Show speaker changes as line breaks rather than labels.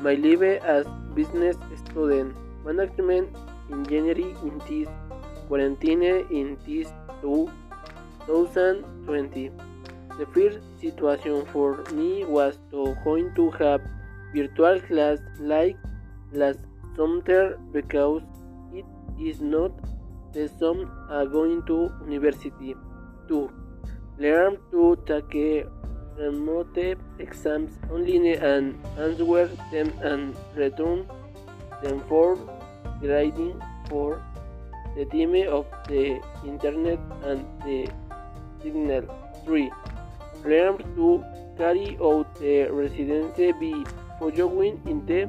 my life as business student, management engineering in this quarantine in this 2020. The first situation for me was to going to have virtual class like last summer because it is not the same as going to university. to Learn to take remote exams online and answer them and return them for grading for the time of the internet and the signal. 3. Learn to carry out the residency by following in the